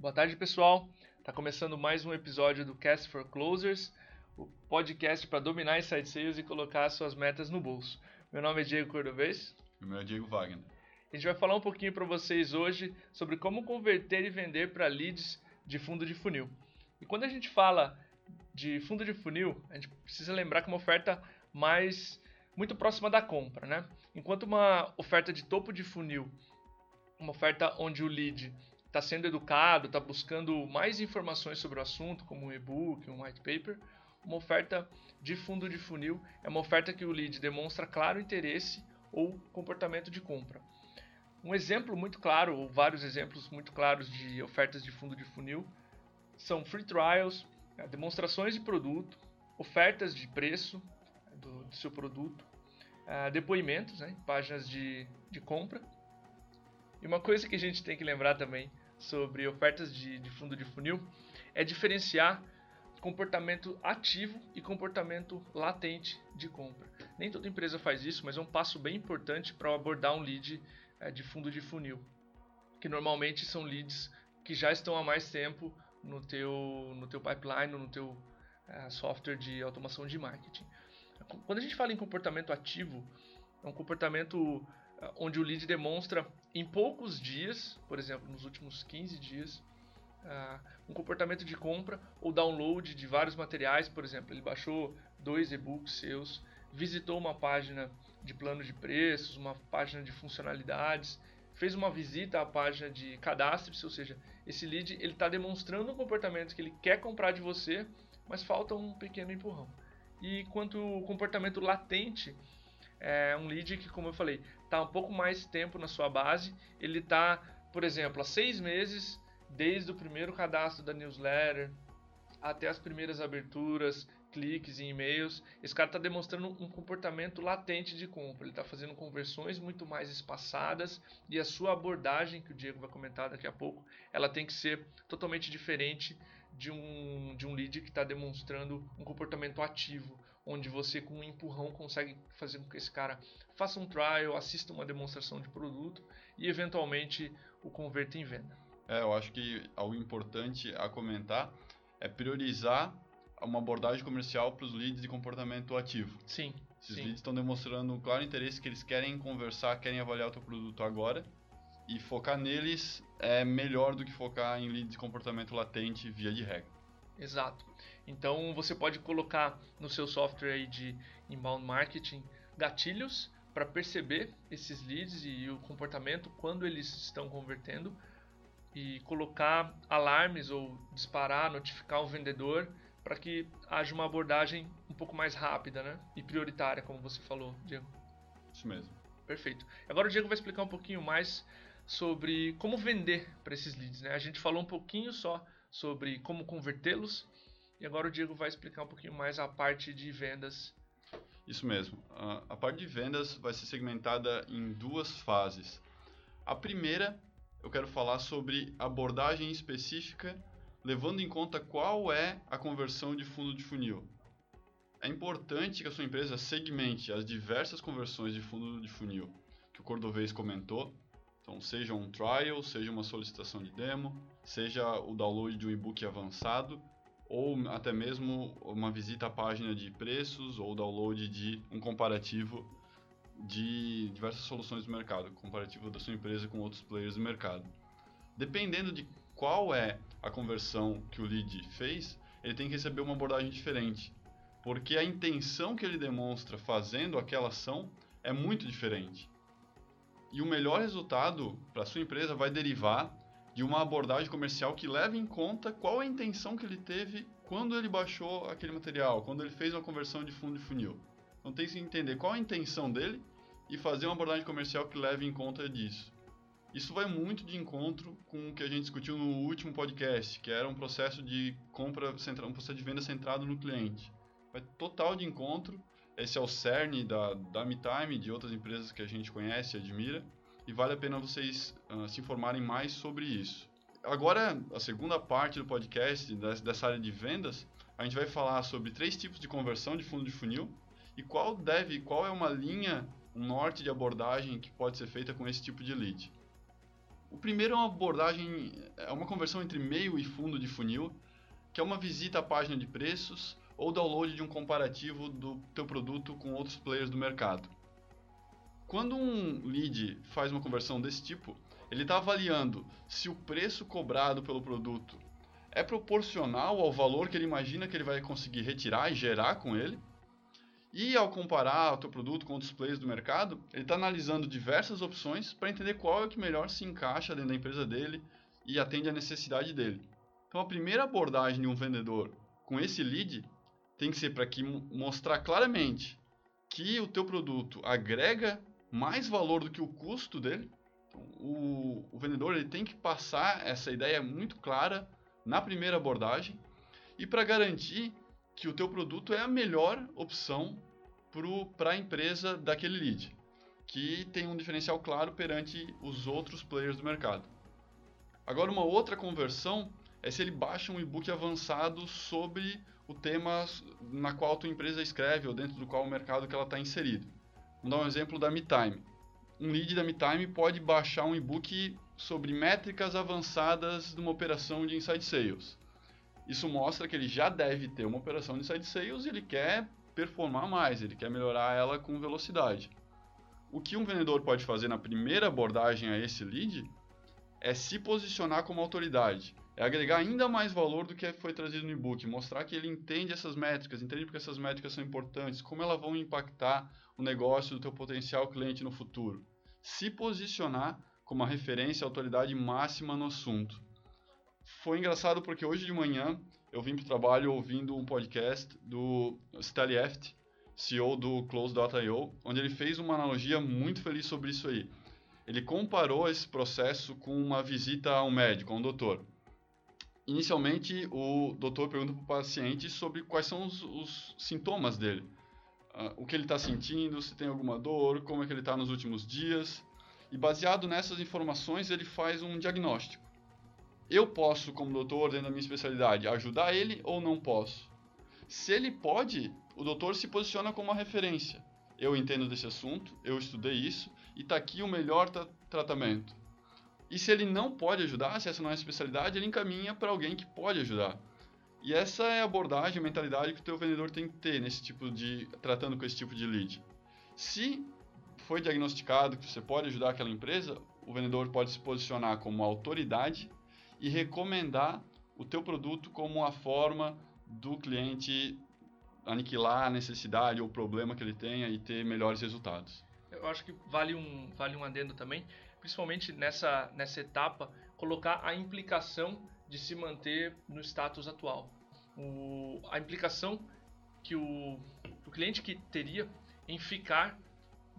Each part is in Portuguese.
Boa tarde, pessoal. Está começando mais um episódio do Cast for Closers, o podcast para dominar inside sales e colocar suas metas no bolso. Meu nome é Diego Cordovez. Meu nome é Diego Wagner. A gente vai falar um pouquinho para vocês hoje sobre como converter e vender para leads de fundo de funil. E quando a gente fala de fundo de funil, a gente precisa lembrar que é uma oferta mais muito próxima da compra, né? Enquanto uma oferta de topo de funil, uma oferta onde o lead está sendo educado, está buscando mais informações sobre o assunto, como um e-book, um white paper, uma oferta de fundo de funil é uma oferta que o lead demonstra claro interesse ou comportamento de compra. Um exemplo muito claro, ou vários exemplos muito claros de ofertas de fundo de funil, são free trials, né, demonstrações de produto, ofertas de preço né, do, do seu produto, uh, depoimentos, né, páginas de, de compra. E uma coisa que a gente tem que lembrar também sobre ofertas de, de fundo de funil é diferenciar comportamento ativo e comportamento latente de compra. Nem toda empresa faz isso, mas é um passo bem importante para abordar um lead é, de fundo de funil, que normalmente são leads que já estão há mais tempo no teu, no teu pipeline, no teu é, software de automação de marketing. Quando a gente fala em comportamento ativo, é um comportamento onde o lead demonstra em poucos dias, por exemplo, nos últimos 15 dias, uh, um comportamento de compra ou download de vários materiais, por exemplo, ele baixou dois e-books seus, visitou uma página de plano de preços, uma página de funcionalidades, fez uma visita à página de cadastro, ou seja, esse lead ele está demonstrando um comportamento que ele quer comprar de você, mas falta um pequeno empurrão. E quanto o comportamento latente, é um lead que, como eu falei, está um pouco mais tempo na sua base, ele está, por exemplo, há seis meses, desde o primeiro cadastro da newsletter até as primeiras aberturas, cliques e e-mails, esse cara está demonstrando um comportamento latente de compra. Ele está fazendo conversões muito mais espaçadas e a sua abordagem, que o Diego vai comentar daqui a pouco, ela tem que ser totalmente diferente de um, de um lead que está demonstrando um comportamento ativo, onde você com um empurrão consegue fazer com que esse cara faça um trial, assista uma demonstração de produto e eventualmente o converta em venda. É, eu acho que algo importante a comentar é priorizar uma abordagem comercial para os leads de comportamento ativo. Sim. Esses sim. leads estão demonstrando um claro interesse que eles querem conversar, querem avaliar o teu produto agora e focar neles é melhor do que focar em leads de comportamento latente via de regra. Exato. Então você pode colocar no seu software aí de inbound marketing gatilhos para perceber esses leads e o comportamento quando eles estão convertendo e colocar alarmes ou disparar, notificar o vendedor para que haja uma abordagem um pouco mais rápida né? e prioritária, como você falou, Diego. Isso mesmo. Perfeito. Agora o Diego vai explicar um pouquinho mais sobre como vender para esses leads. Né? A gente falou um pouquinho só sobre como convertê-los e agora o Diego vai explicar um pouquinho mais a parte de vendas. Isso mesmo. A parte de vendas vai ser segmentada em duas fases. A primeira, eu quero falar sobre abordagem específica levando em conta qual é a conversão de fundo de funil. É importante que a sua empresa segmente as diversas conversões de fundo de funil que o Cordovez comentou. Então, seja um trial, seja uma solicitação de demo, seja o download de um e-book avançado, ou até mesmo uma visita à página de preços ou download de um comparativo de diversas soluções do mercado, comparativo da sua empresa com outros players do mercado. Dependendo de qual é a conversão que o lead fez, ele tem que receber uma abordagem diferente. Porque a intenção que ele demonstra fazendo aquela ação é muito diferente. E o melhor resultado para sua empresa vai derivar de uma abordagem comercial que leve em conta qual a intenção que ele teve quando ele baixou aquele material, quando ele fez uma conversão de fundo de funil. Então tem que entender qual a intenção dele e fazer uma abordagem comercial que leve em conta disso. Isso vai muito de encontro com o que a gente discutiu no último podcast, que era um processo de compra, um processo de venda centrado no cliente. Vai total de encontro. Esse é o cerne da, da MeTime e de outras empresas que a gente conhece e admira. E vale a pena vocês uh, se informarem mais sobre isso. Agora, a segunda parte do podcast, dessa área de vendas, a gente vai falar sobre três tipos de conversão de fundo de funil e qual deve, qual é uma linha, um norte de abordagem que pode ser feita com esse tipo de lead. O primeiro é uma abordagem, é uma conversão entre meio e fundo de funil, que é uma visita à página de preços ou download de um comparativo do teu produto com outros players do mercado. Quando um lead faz uma conversão desse tipo, ele está avaliando se o preço cobrado pelo produto é proporcional ao valor que ele imagina que ele vai conseguir retirar e gerar com ele. E ao comparar o teu produto com outros players do mercado, ele está analisando diversas opções para entender qual é o que melhor se encaixa dentro da empresa dele e atende à necessidade dele. Então a primeira abordagem de um vendedor com esse lead tem que ser para que mostrar claramente que o teu produto agrega mais valor do que o custo dele. Então, o, o vendedor ele tem que passar essa ideia muito clara na primeira abordagem e para garantir que o teu produto é a melhor opção para a empresa daquele lead, que tem um diferencial claro perante os outros players do mercado. Agora, uma outra conversão é se ele baixa um e-book avançado sobre o tema na qual a tua empresa escreve ou dentro do qual o mercado que ela está inserido. Vamos dar um exemplo da MeTime. Um lead da MeTime pode baixar um e-book sobre métricas avançadas de uma operação de inside sales. Isso mostra que ele já deve ter uma operação de inside sales e ele quer performar mais, ele quer melhorar ela com velocidade. O que um vendedor pode fazer na primeira abordagem a esse lead é se posicionar como autoridade, é agregar ainda mais valor do que foi trazido no e-book, mostrar que ele entende essas métricas, entende porque essas métricas são importantes, como elas vão impactar o negócio do teu potencial cliente no futuro. Se posicionar como a referência, a autoridade máxima no assunto. Foi engraçado porque hoje de manhã eu vim para o trabalho ouvindo um podcast do Stanley Eft, CEO do Close.io, onde ele fez uma analogia muito feliz sobre isso aí. Ele comparou esse processo com uma visita a um médico, a um doutor. Inicialmente, o doutor pergunta para o paciente sobre quais são os, os sintomas dele. Uh, o que ele está sentindo, se tem alguma dor, como é que ele está nos últimos dias. E baseado nessas informações, ele faz um diagnóstico. Eu posso, como doutor, dentro da minha especialidade, ajudar ele ou não posso? Se ele pode, o doutor se posiciona como uma referência. Eu entendo desse assunto, eu estudei isso e está aqui o melhor tra tratamento. E se ele não pode ajudar, se essa não é a especialidade, ele encaminha para alguém que pode ajudar. E essa é a abordagem, a mentalidade que o teu vendedor tem que ter nesse tipo de tratando com esse tipo de lead. Se foi diagnosticado que você pode ajudar aquela empresa, o vendedor pode se posicionar como autoridade e recomendar o teu produto como a forma do cliente aniquilar a necessidade ou problema que ele tenha e ter melhores resultados. Eu acho que vale um, vale um adendo também, principalmente nessa, nessa etapa, colocar a implicação de se manter no status atual. O, a implicação que o, o cliente que teria em ficar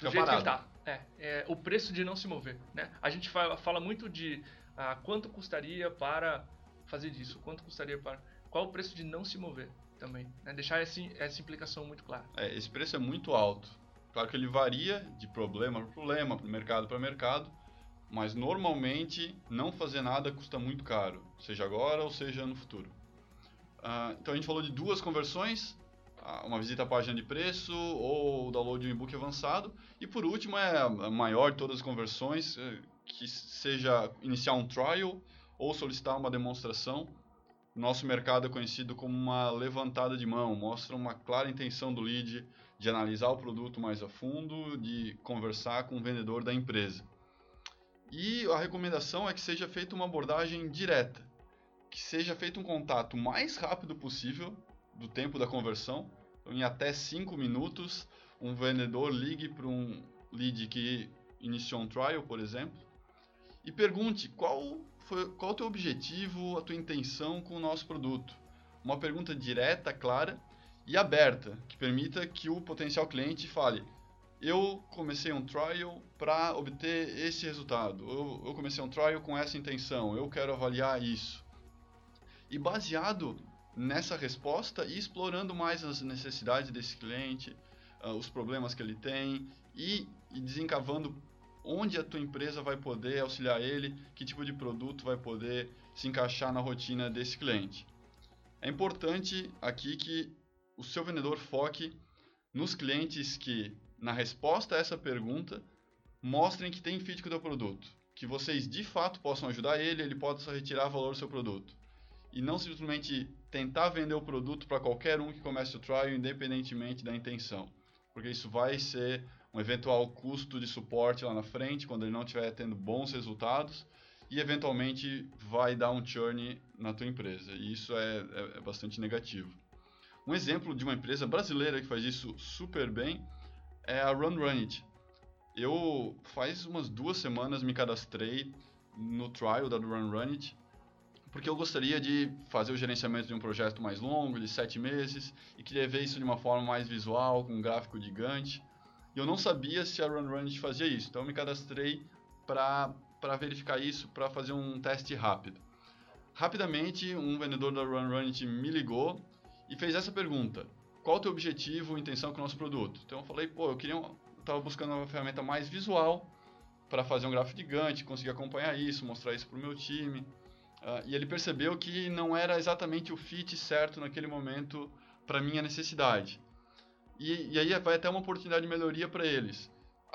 do jeito parado. que ele tá. É, é, o preço de não se mover. Né? A gente fala, fala muito de ah, quanto custaria para fazer disso, quanto custaria para. Qual o preço de não se mover também. Né? Deixar esse, essa implicação muito clara. É, esse preço é muito alto. Claro que ele varia de problema para problema, para mercado para mercado, mas normalmente não fazer nada custa muito caro, seja agora ou seja no futuro. Uh, então a gente falou de duas conversões, uma visita à página de preço ou o download de um e-book avançado. E por último, é a maior de todas as conversões, é, que seja iniciar um trial ou solicitar uma demonstração. Nosso mercado é conhecido como uma levantada de mão, mostra uma clara intenção do lead de analisar o produto mais a fundo, de conversar com o vendedor da empresa. E a recomendação é que seja feita uma abordagem direta, que seja feito um contato mais rápido possível do tempo da conversão. Então, em até 5 minutos, um vendedor ligue para um lead que iniciou um trial, por exemplo, e pergunte qual foi qual o teu objetivo, a tua intenção com o nosso produto. Uma pergunta direta, clara e aberta, que permita que o potencial cliente fale: eu comecei um trial para obter esse resultado. Eu, eu comecei um trial com essa intenção. Eu quero avaliar isso. E baseado nessa resposta e explorando mais as necessidades desse cliente, uh, os problemas que ele tem e, e desencavando onde a tua empresa vai poder auxiliar ele, que tipo de produto vai poder se encaixar na rotina desse cliente. É importante aqui que o seu vendedor foque nos clientes que, na resposta a essa pergunta, mostrem que tem fit com o teu produto. que vocês de fato possam ajudar ele, ele possa retirar valor do seu produto. E não simplesmente tentar vender o produto para qualquer um que comece o trial, independentemente da intenção. Porque isso vai ser um eventual custo de suporte lá na frente, quando ele não estiver tendo bons resultados, e eventualmente vai dar um churn na tua empresa. E isso é, é, é bastante negativo. Um exemplo de uma empresa brasileira que faz isso super bem é a Run Run It. Eu faz umas duas semanas me cadastrei no trial da Run Run It, porque eu gostaria de fazer o gerenciamento de um projeto mais longo, de sete meses, e queria ver isso de uma forma mais visual, com um gráfico gigante. E eu não sabia se a Run Run It fazia isso, então eu me cadastrei para verificar isso, para fazer um teste rápido. Rapidamente, um vendedor da Run Run It me ligou e fez essa pergunta: qual o teu objetivo, intenção com o nosso produto? Então eu falei, pô, eu queria, estava buscando uma ferramenta mais visual para fazer um gráfico gigante, conseguir acompanhar isso, mostrar isso para o meu time. Uh, e ele percebeu que não era exatamente o fit certo naquele momento para minha necessidade. E, e, aí vai até uma oportunidade de melhoria para eles.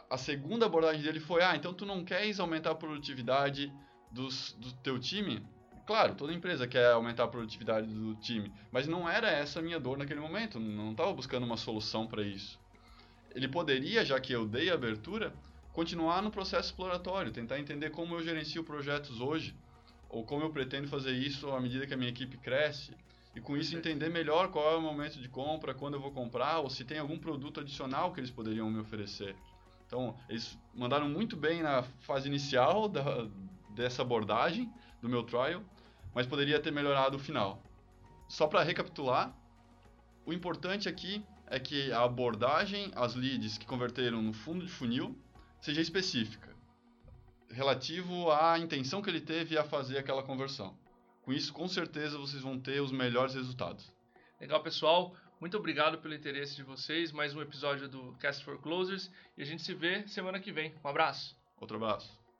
A segunda abordagem dele foi: ah, então tu não queres aumentar a produtividade dos, do teu time? Claro, toda empresa quer aumentar a produtividade do time, mas não era essa a minha dor naquele momento, não estava buscando uma solução para isso. Ele poderia, já que eu dei a abertura, continuar no processo exploratório, tentar entender como eu gerencio projetos hoje, ou como eu pretendo fazer isso à medida que a minha equipe cresce, e com isso entender melhor qual é o momento de compra, quando eu vou comprar, ou se tem algum produto adicional que eles poderiam me oferecer. Então, eles mandaram muito bem na fase inicial da, dessa abordagem do meu trial, mas poderia ter melhorado o final. Só para recapitular, o importante aqui é que a abordagem, as leads que converteram no fundo de funil, seja específica, relativo à intenção que ele teve a fazer aquela conversão. Com isso, com certeza, vocês vão ter os melhores resultados. Legal, pessoal. Muito obrigado pelo interesse de vocês. Mais um episódio do Cast for Closers. E a gente se vê semana que vem. Um abraço. Outro abraço.